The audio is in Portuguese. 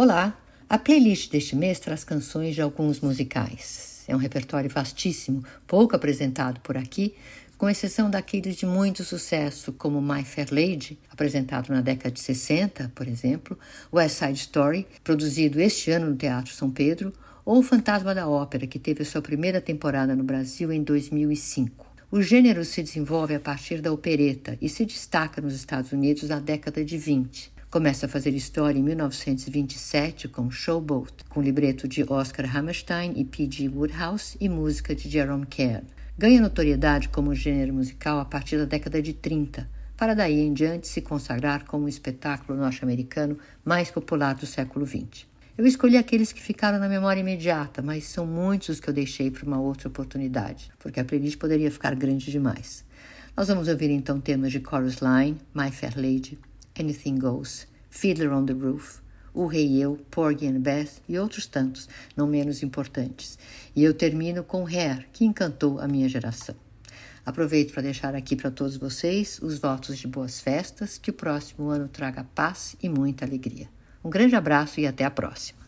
Olá! A playlist deste mês traz canções de alguns musicais. É um repertório vastíssimo, pouco apresentado por aqui, com exceção daqueles de muito sucesso, como My Fair Lady, apresentado na década de 60, por exemplo, West Side Story, produzido este ano no Teatro São Pedro, ou Fantasma da Ópera, que teve sua primeira temporada no Brasil em 2005. O gênero se desenvolve a partir da opereta e se destaca nos Estados Unidos na década de 20. Começa a fazer história em 1927 com Showboat, com libreto de Oscar Hammerstein e P.G. Woodhouse e música de Jerome Kern. Ganha notoriedade como gênero musical a partir da década de 30, para daí em diante se consagrar como o espetáculo norte-americano mais popular do século XX. Eu escolhi aqueles que ficaram na memória imediata, mas são muitos os que eu deixei para uma outra oportunidade, porque a playlist poderia ficar grande demais. Nós vamos ouvir então temas de Chorus Line, My Fair Lady, Anything Goes, Fiddler on the Roof, O Rei Eu, Porgy and Beth e outros tantos, não menos importantes. E eu termino com Hair, que encantou a minha geração. Aproveito para deixar aqui para todos vocês os votos de boas festas, que o próximo ano traga paz e muita alegria. Um grande abraço e até a próxima.